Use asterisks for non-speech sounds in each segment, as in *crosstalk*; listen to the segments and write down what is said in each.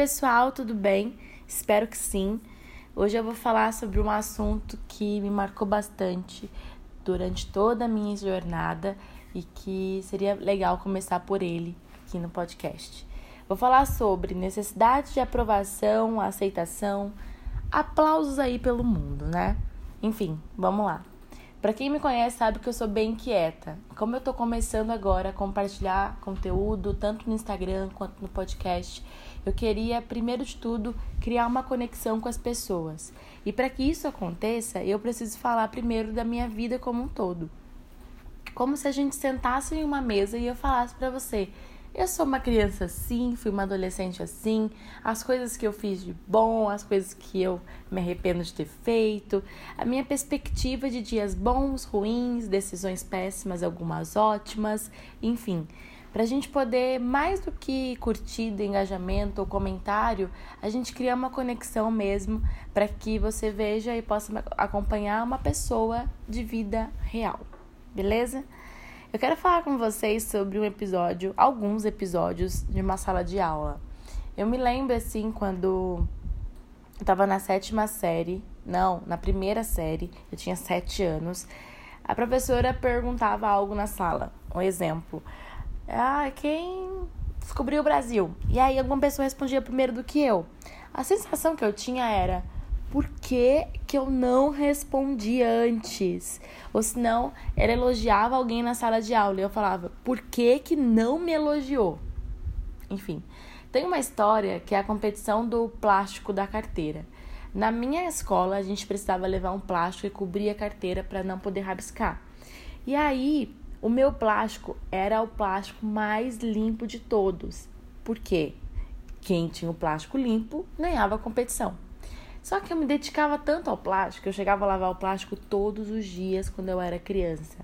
pessoal, tudo bem? Espero que sim. Hoje eu vou falar sobre um assunto que me marcou bastante durante toda a minha jornada e que seria legal começar por ele aqui no podcast. Vou falar sobre necessidade de aprovação, aceitação, aplausos aí pelo mundo, né? Enfim, vamos lá. Para quem me conhece sabe que eu sou bem inquieta. Como eu tô começando agora a compartilhar conteúdo tanto no Instagram quanto no podcast, eu queria primeiro de tudo criar uma conexão com as pessoas. E para que isso aconteça, eu preciso falar primeiro da minha vida como um todo. Como se a gente sentasse em uma mesa e eu falasse para você: eu sou uma criança assim, fui uma adolescente assim, as coisas que eu fiz de bom, as coisas que eu me arrependo de ter feito, a minha perspectiva de dias bons, ruins, decisões péssimas, algumas ótimas, enfim. Para a gente poder, mais do que curtida, engajamento ou comentário, a gente criar uma conexão mesmo para que você veja e possa acompanhar uma pessoa de vida real, beleza? Eu quero falar com vocês sobre um episódio, alguns episódios de uma sala de aula. Eu me lembro assim quando eu tava na sétima série, não, na primeira série, eu tinha sete anos. A professora perguntava algo na sala, um exemplo. Ah, quem descobriu o Brasil? E aí alguma pessoa respondia primeiro do que eu. A sensação que eu tinha era, por que, que eu não respondi antes? Ou senão, ela elogiava alguém na sala de aula e eu falava, por que, que não me elogiou? Enfim, tem uma história que é a competição do plástico da carteira. Na minha escola, a gente precisava levar um plástico e cobrir a carteira para não poder rabiscar. E aí, o meu plástico era o plástico mais limpo de todos. Por quê? Quem tinha o plástico limpo ganhava a competição. Só que eu me dedicava tanto ao plástico, eu chegava a lavar o plástico todos os dias quando eu era criança.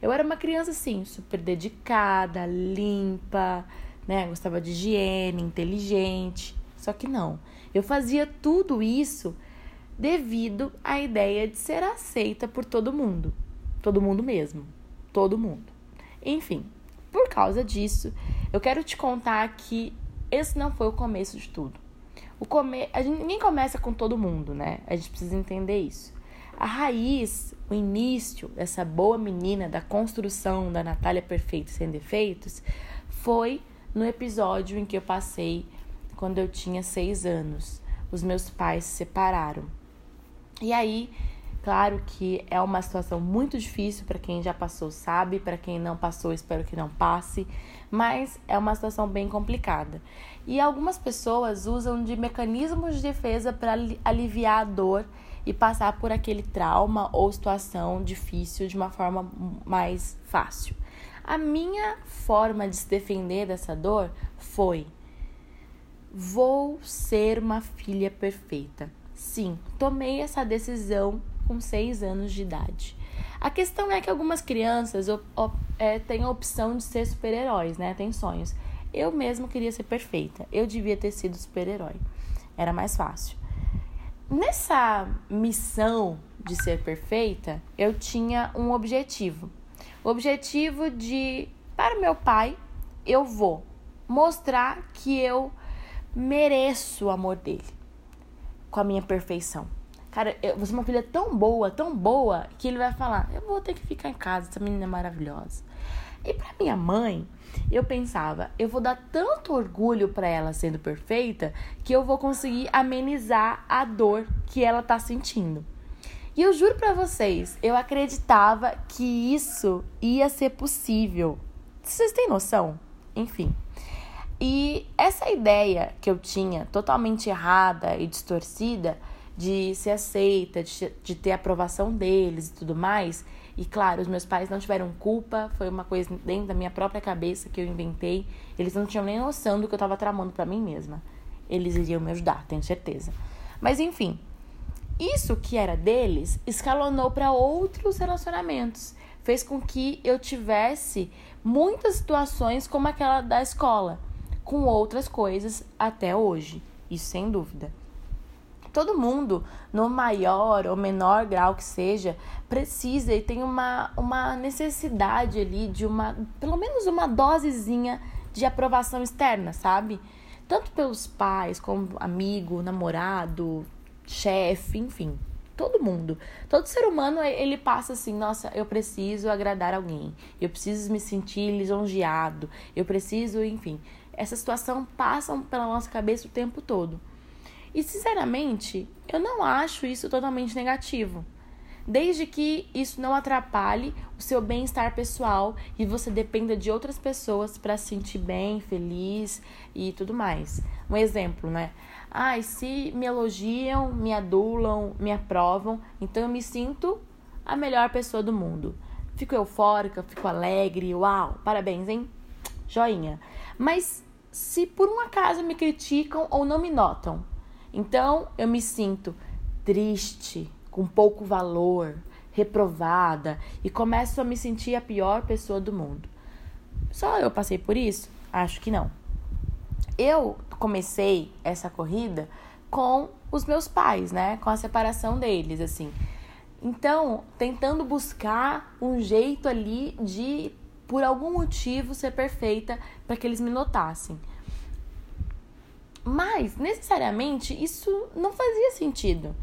Eu era uma criança assim, super dedicada, limpa, né? Gostava de higiene, inteligente. Só que não. Eu fazia tudo isso devido à ideia de ser aceita por todo mundo. Todo mundo mesmo. Todo mundo. Enfim, por causa disso, eu quero te contar que esse não foi o começo de tudo. O come... a gente, ninguém começa com todo mundo, né? A gente precisa entender isso. A raiz, o início dessa boa menina da construção da Natália Perfeita Sem Defeitos foi no episódio em que eu passei quando eu tinha seis anos. Os meus pais se separaram. E aí Claro que é uma situação muito difícil para quem já passou, sabe, para quem não passou, espero que não passe, mas é uma situação bem complicada. E algumas pessoas usam de mecanismos de defesa para aliviar a dor e passar por aquele trauma ou situação difícil de uma forma mais fácil. A minha forma de se defender dessa dor foi: vou ser uma filha perfeita. Sim, tomei essa decisão com 6 anos de idade. A questão é que algumas crianças é, têm a opção de ser super-heróis, né? Tem sonhos. Eu mesmo queria ser perfeita. Eu devia ter sido super-herói. Era mais fácil. Nessa missão de ser perfeita, eu tinha um objetivo. O objetivo de, para meu pai, eu vou mostrar que eu mereço o amor dele com a minha perfeição. Cara, eu, você é uma filha tão boa, tão boa, que ele vai falar: eu vou ter que ficar em casa, essa menina é maravilhosa. E para minha mãe, eu pensava, eu vou dar tanto orgulho para ela sendo perfeita que eu vou conseguir amenizar a dor que ela tá sentindo. E eu juro para vocês, eu acreditava que isso ia ser possível. Vocês têm noção? Enfim. E essa ideia que eu tinha, totalmente errada e distorcida, de ser aceita, de, de ter aprovação deles e tudo mais. E claro, os meus pais não tiveram culpa, foi uma coisa dentro da minha própria cabeça que eu inventei. Eles não tinham nem noção do que eu estava tramando para mim mesma. Eles iriam me ajudar, tenho certeza. Mas enfim, isso que era deles escalonou para outros relacionamentos. Fez com que eu tivesse muitas situações como aquela da escola, com outras coisas até hoje. Isso sem dúvida. Todo mundo, no maior ou menor grau que seja, precisa e tem uma, uma necessidade ali de uma, pelo menos uma dosezinha de aprovação externa, sabe? tanto pelos pais, como amigo, namorado, chefe, enfim, todo mundo. Todo ser humano, ele passa assim, nossa, eu preciso agradar alguém. Eu preciso me sentir lisonjeado. Eu preciso, enfim. Essa situação passa pela nossa cabeça o tempo todo. E sinceramente, eu não acho isso totalmente negativo. Desde que isso não atrapalhe o seu bem-estar pessoal e você dependa de outras pessoas para se sentir bem, feliz e tudo mais. Um exemplo, né? Ai, ah, se me elogiam, me adulam, me aprovam, então eu me sinto a melhor pessoa do mundo. Fico eufórica, fico alegre, uau, parabéns, hein? Joinha. Mas se por um acaso me criticam ou não me notam, então eu me sinto triste, com pouco valor, reprovada e começo a me sentir a pior pessoa do mundo. Só eu passei por isso? Acho que não. Eu comecei essa corrida com os meus pais, né? Com a separação deles, assim. Então, tentando buscar um jeito ali de, por algum motivo, ser perfeita para que eles me notassem. Mas, necessariamente, isso não fazia sentido.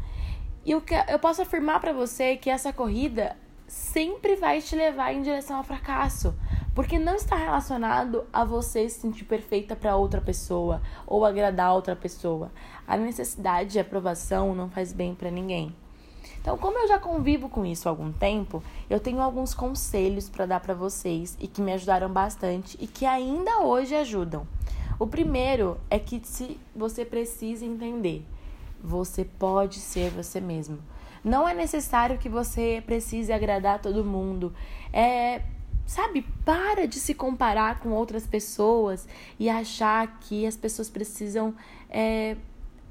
E que eu posso afirmar para você que essa corrida sempre vai te levar em direção ao fracasso, porque não está relacionado a você se sentir perfeita para outra pessoa ou agradar outra pessoa. A necessidade de aprovação não faz bem para ninguém. Então, como eu já convivo com isso há algum tempo, eu tenho alguns conselhos para dar para vocês e que me ajudaram bastante e que ainda hoje ajudam. O primeiro é que se você precisa entender, você pode ser você mesmo. Não é necessário que você precise agradar todo mundo. É, sabe, para de se comparar com outras pessoas e achar que as pessoas precisam é,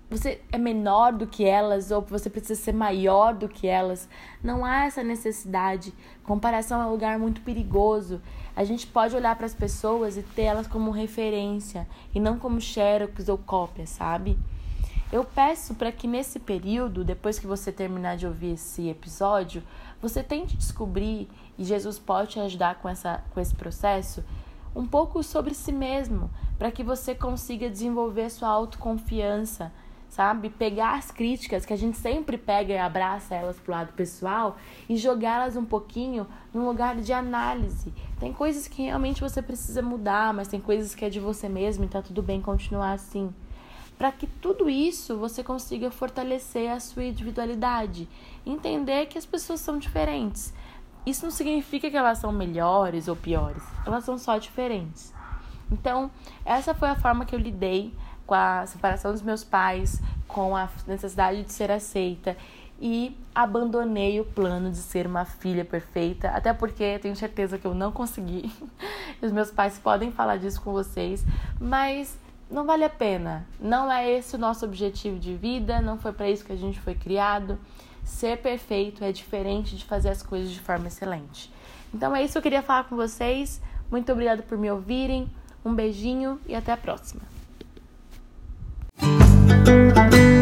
você é menor do que elas ou você precisa ser maior do que elas. Não há essa necessidade. Comparação é um lugar muito perigoso. A gente pode olhar para as pessoas e ter elas como referência e não como xerox ou cópia, sabe? Eu peço para que nesse período, depois que você terminar de ouvir esse episódio, você tente descobrir e Jesus pode te ajudar com essa com esse processo um pouco sobre si mesmo, para que você consiga desenvolver sua autoconfiança sabe? Pegar as críticas que a gente sempre pega e abraça elas pro lado pessoal e jogá-las um pouquinho num lugar de análise. Tem coisas que realmente você precisa mudar, mas tem coisas que é de você mesmo e tá tudo bem continuar assim. Para que tudo isso você consiga fortalecer a sua individualidade, entender que as pessoas são diferentes. Isso não significa que elas são melhores ou piores, elas são só diferentes. Então, essa foi a forma que eu lidei com a separação dos meus pais, com a necessidade de ser aceita e abandonei o plano de ser uma filha perfeita, até porque tenho certeza que eu não consegui. *laughs* Os meus pais podem falar disso com vocês, mas não vale a pena. Não é esse o nosso objetivo de vida, não foi para isso que a gente foi criado. Ser perfeito é diferente de fazer as coisas de forma excelente. Então é isso que eu queria falar com vocês. Muito obrigada por me ouvirem. Um beijinho e até a próxima. Música